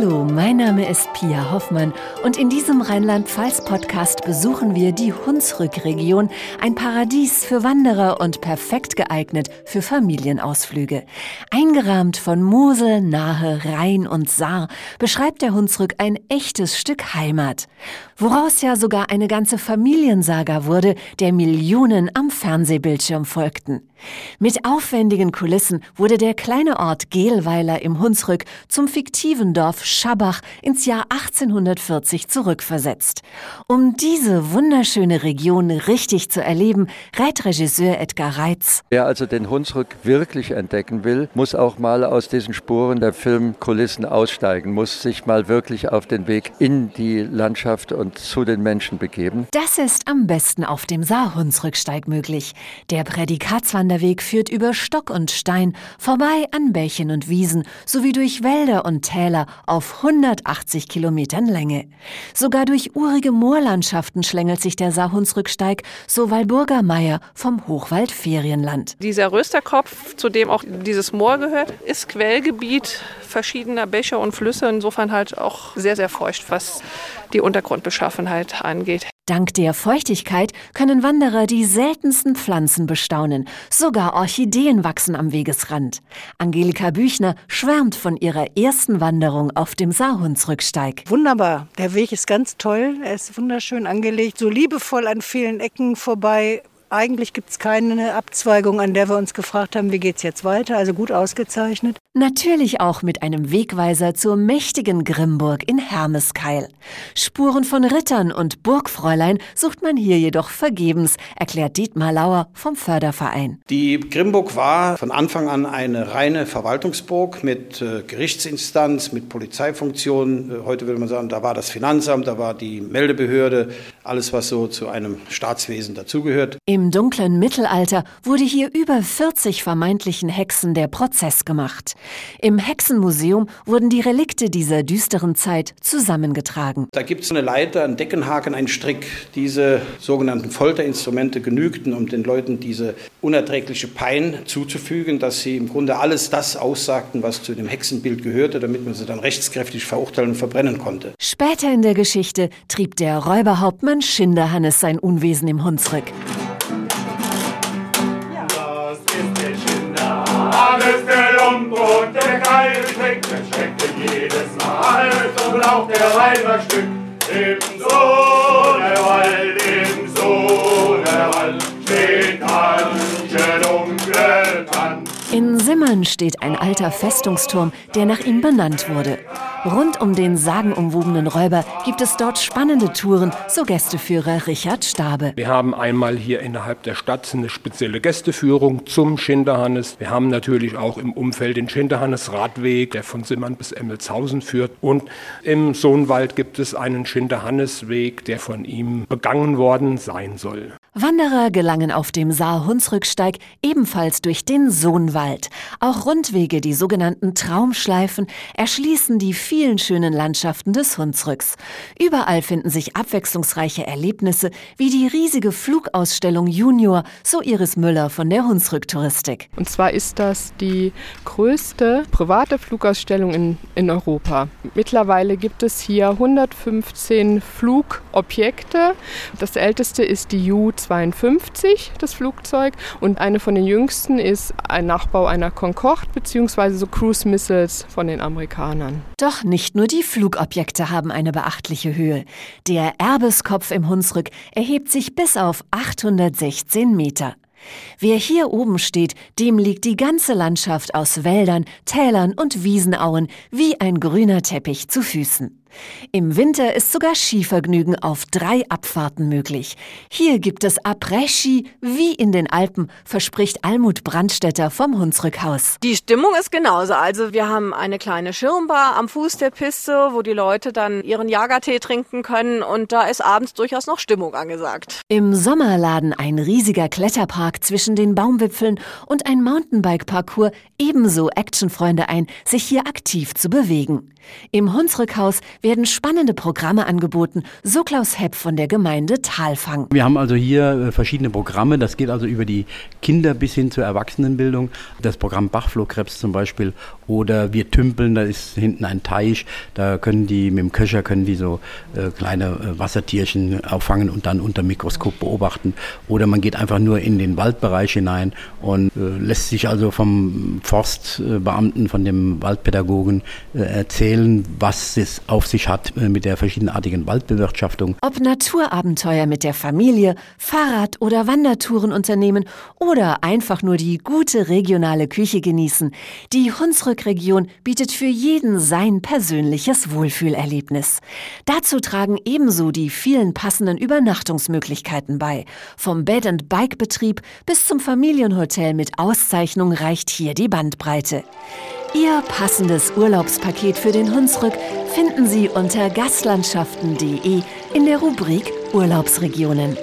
Hallo, mein Name ist Pia Hoffmann und in diesem Rheinland-Pfalz-Podcast besuchen wir die Hunsrück-Region, ein Paradies für Wanderer und perfekt geeignet für Familienausflüge. Eingerahmt von Mosel, Nahe, Rhein und Saar beschreibt der Hunsrück ein echtes Stück Heimat, woraus ja sogar eine ganze Familiensaga wurde, der Millionen am Fernsehbildschirm folgten. Mit aufwendigen Kulissen wurde der kleine Ort Gehlweiler im Hunsrück zum fiktiven Dorf Schabach ins Jahr 1840 zurückversetzt. Um diese wunderschöne Region richtig zu erleben, rät Regisseur Edgar Reitz. Wer also den Hunsrück wirklich entdecken will, muss auch mal aus diesen Spuren der Filmkulissen aussteigen, muss sich mal wirklich auf den Weg in die Landschaft und zu den Menschen begeben. Das ist am besten auf dem Saar-Hunsrücksteig möglich. Der Prädikatswanderweg führt über Stock und Stein, vorbei an Bächen und Wiesen sowie durch Wälder und Täler auf 180 Kilometern Länge. Sogar durch urige Moorlandschaften schlängelt sich der Saarhunsrücksteig, so Walburger Meier vom Hochwald Ferienland. Dieser Rösterkopf, zu dem auch dieses Moor gehört, ist Quellgebiet verschiedener Bäche und Flüsse. Insofern halt auch sehr, sehr feucht, was die Untergrundbeschaffenheit angeht. Dank der Feuchtigkeit können Wanderer die seltensten Pflanzen bestaunen. Sogar Orchideen wachsen am Wegesrand. Angelika Büchner schwärmt von ihrer ersten Wanderung auf dem Saarhundsrücksteig. Wunderbar. Der Weg ist ganz toll. Er ist wunderschön angelegt, so liebevoll an vielen Ecken vorbei. Eigentlich gibt es keine Abzweigung, an der wir uns gefragt haben, wie geht's jetzt weiter. Also gut ausgezeichnet. Natürlich auch mit einem Wegweiser zur mächtigen Grimburg in Hermeskeil. Spuren von Rittern und Burgfräulein sucht man hier jedoch vergebens, erklärt Dietmar Lauer vom Förderverein. Die Grimburg war von Anfang an eine reine Verwaltungsburg mit äh, Gerichtsinstanz, mit Polizeifunktion. Äh, heute würde man sagen, da war das Finanzamt, da war die Meldebehörde, alles was so zu einem Staatswesen dazugehört. Im dunklen Mittelalter wurde hier über 40 vermeintlichen Hexen der Prozess gemacht. Im Hexenmuseum wurden die Relikte dieser düsteren Zeit zusammengetragen. Da gibt es eine Leiter, einen Deckenhaken, einen Strick. Diese sogenannten Folterinstrumente genügten, um den Leuten diese unerträgliche Pein zuzufügen, dass sie im Grunde alles das aussagten, was zu dem Hexenbild gehörte, damit man sie dann rechtskräftig verurteilen und verbrennen konnte. Später in der Geschichte trieb der Räuberhauptmann Schinderhannes sein Unwesen im Hunsrück. Alles der Lump und der geile Trick, der schreckt jedes Mal, so braucht der Weiber Stück. In Simmern steht ein alter Festungsturm, der nach ihm benannt wurde. Rund um den sagenumwobenen Räuber gibt es dort spannende Touren, so Gästeführer Richard Stabe. Wir haben einmal hier innerhalb der Stadt eine spezielle Gästeführung zum Schinderhannes. Wir haben natürlich auch im Umfeld den Schinderhannes-Radweg, der von Simmern bis Emmelshausen führt. Und im Sohnwald gibt es einen Schinderhannesweg, der von ihm begangen worden sein soll. Wanderer gelangen auf dem Saar-Hunsrücksteig ebenfalls durch den Sohnwald. Auch Rundwege, die sogenannten Traumschleifen, erschließen die vielen schönen Landschaften des Hunsrücks. Überall finden sich abwechslungsreiche Erlebnisse, wie die riesige Flugausstellung Junior, so Iris Müller von der Hunsrück-Touristik. Und zwar ist das die größte private Flugausstellung in, in Europa. Mittlerweile gibt es hier 115 Flugobjekte. Das älteste ist die Ju 52, das Flugzeug. Und eine von den jüngsten ist ein Nachbau einer Concorde bzw. so Cruise Missiles von den Amerikanern. Doch nicht nur die Flugobjekte haben eine beachtliche Höhe. Der Erbeskopf im Hunsrück erhebt sich bis auf 816 Meter. Wer hier oben steht, dem liegt die ganze Landschaft aus Wäldern, Tälern und Wiesenauen wie ein grüner Teppich zu Füßen. Im Winter ist sogar Skivergnügen auf drei Abfahrten möglich. Hier gibt es Après-Ski wie in den Alpen, verspricht Almut Brandstetter vom Hunsrückhaus. Die Stimmung ist genauso. Also wir haben eine kleine Schirmbar am Fuß der Piste, wo die Leute dann ihren Jagertee trinken können und da ist abends durchaus noch Stimmung angesagt. Im Sommer laden ein riesiger Kletterpark zwischen den Baumwipfeln und ein Mountainbike-Parcours ebenso Actionfreunde ein, sich hier aktiv zu bewegen. Im Hunsrückhaus werden spannende Programme angeboten, so Klaus Hepp von der Gemeinde Talfang. Wir haben also hier äh, verschiedene Programme. Das geht also über die Kinder bis hin zur Erwachsenenbildung. Das Programm Bachflohkrebs zum Beispiel oder wir tümpeln, da ist hinten ein Teich, da können die mit dem Köcher können die so äh, kleine äh, Wassertierchen auffangen und dann unter Mikroskop beobachten. Oder man geht einfach nur in den Waldbereich hinein und äh, lässt sich also vom Forstbeamten, von dem Waldpädagogen äh, erzählen, was es auf sich hat äh, mit der verschiedenartigen Waldbewirtschaftung. Ob Naturabenteuer mit der Familie, Fahrrad- oder Wandertouren unternehmen oder einfach nur die gute regionale Küche genießen, die Hunsrück-Region bietet für jeden sein persönliches Wohlfühlerlebnis. Dazu tragen ebenso die vielen passenden Übernachtungsmöglichkeiten bei. Vom Bed-and-Bike-Betrieb bis zum Familienhotel mit Auszeichnung reicht hier die Bandbreite. Ihr passendes Urlaubspaket für den Hunsrück finden Sie unter gastlandschaften.de in der Rubrik Urlaubsregionen.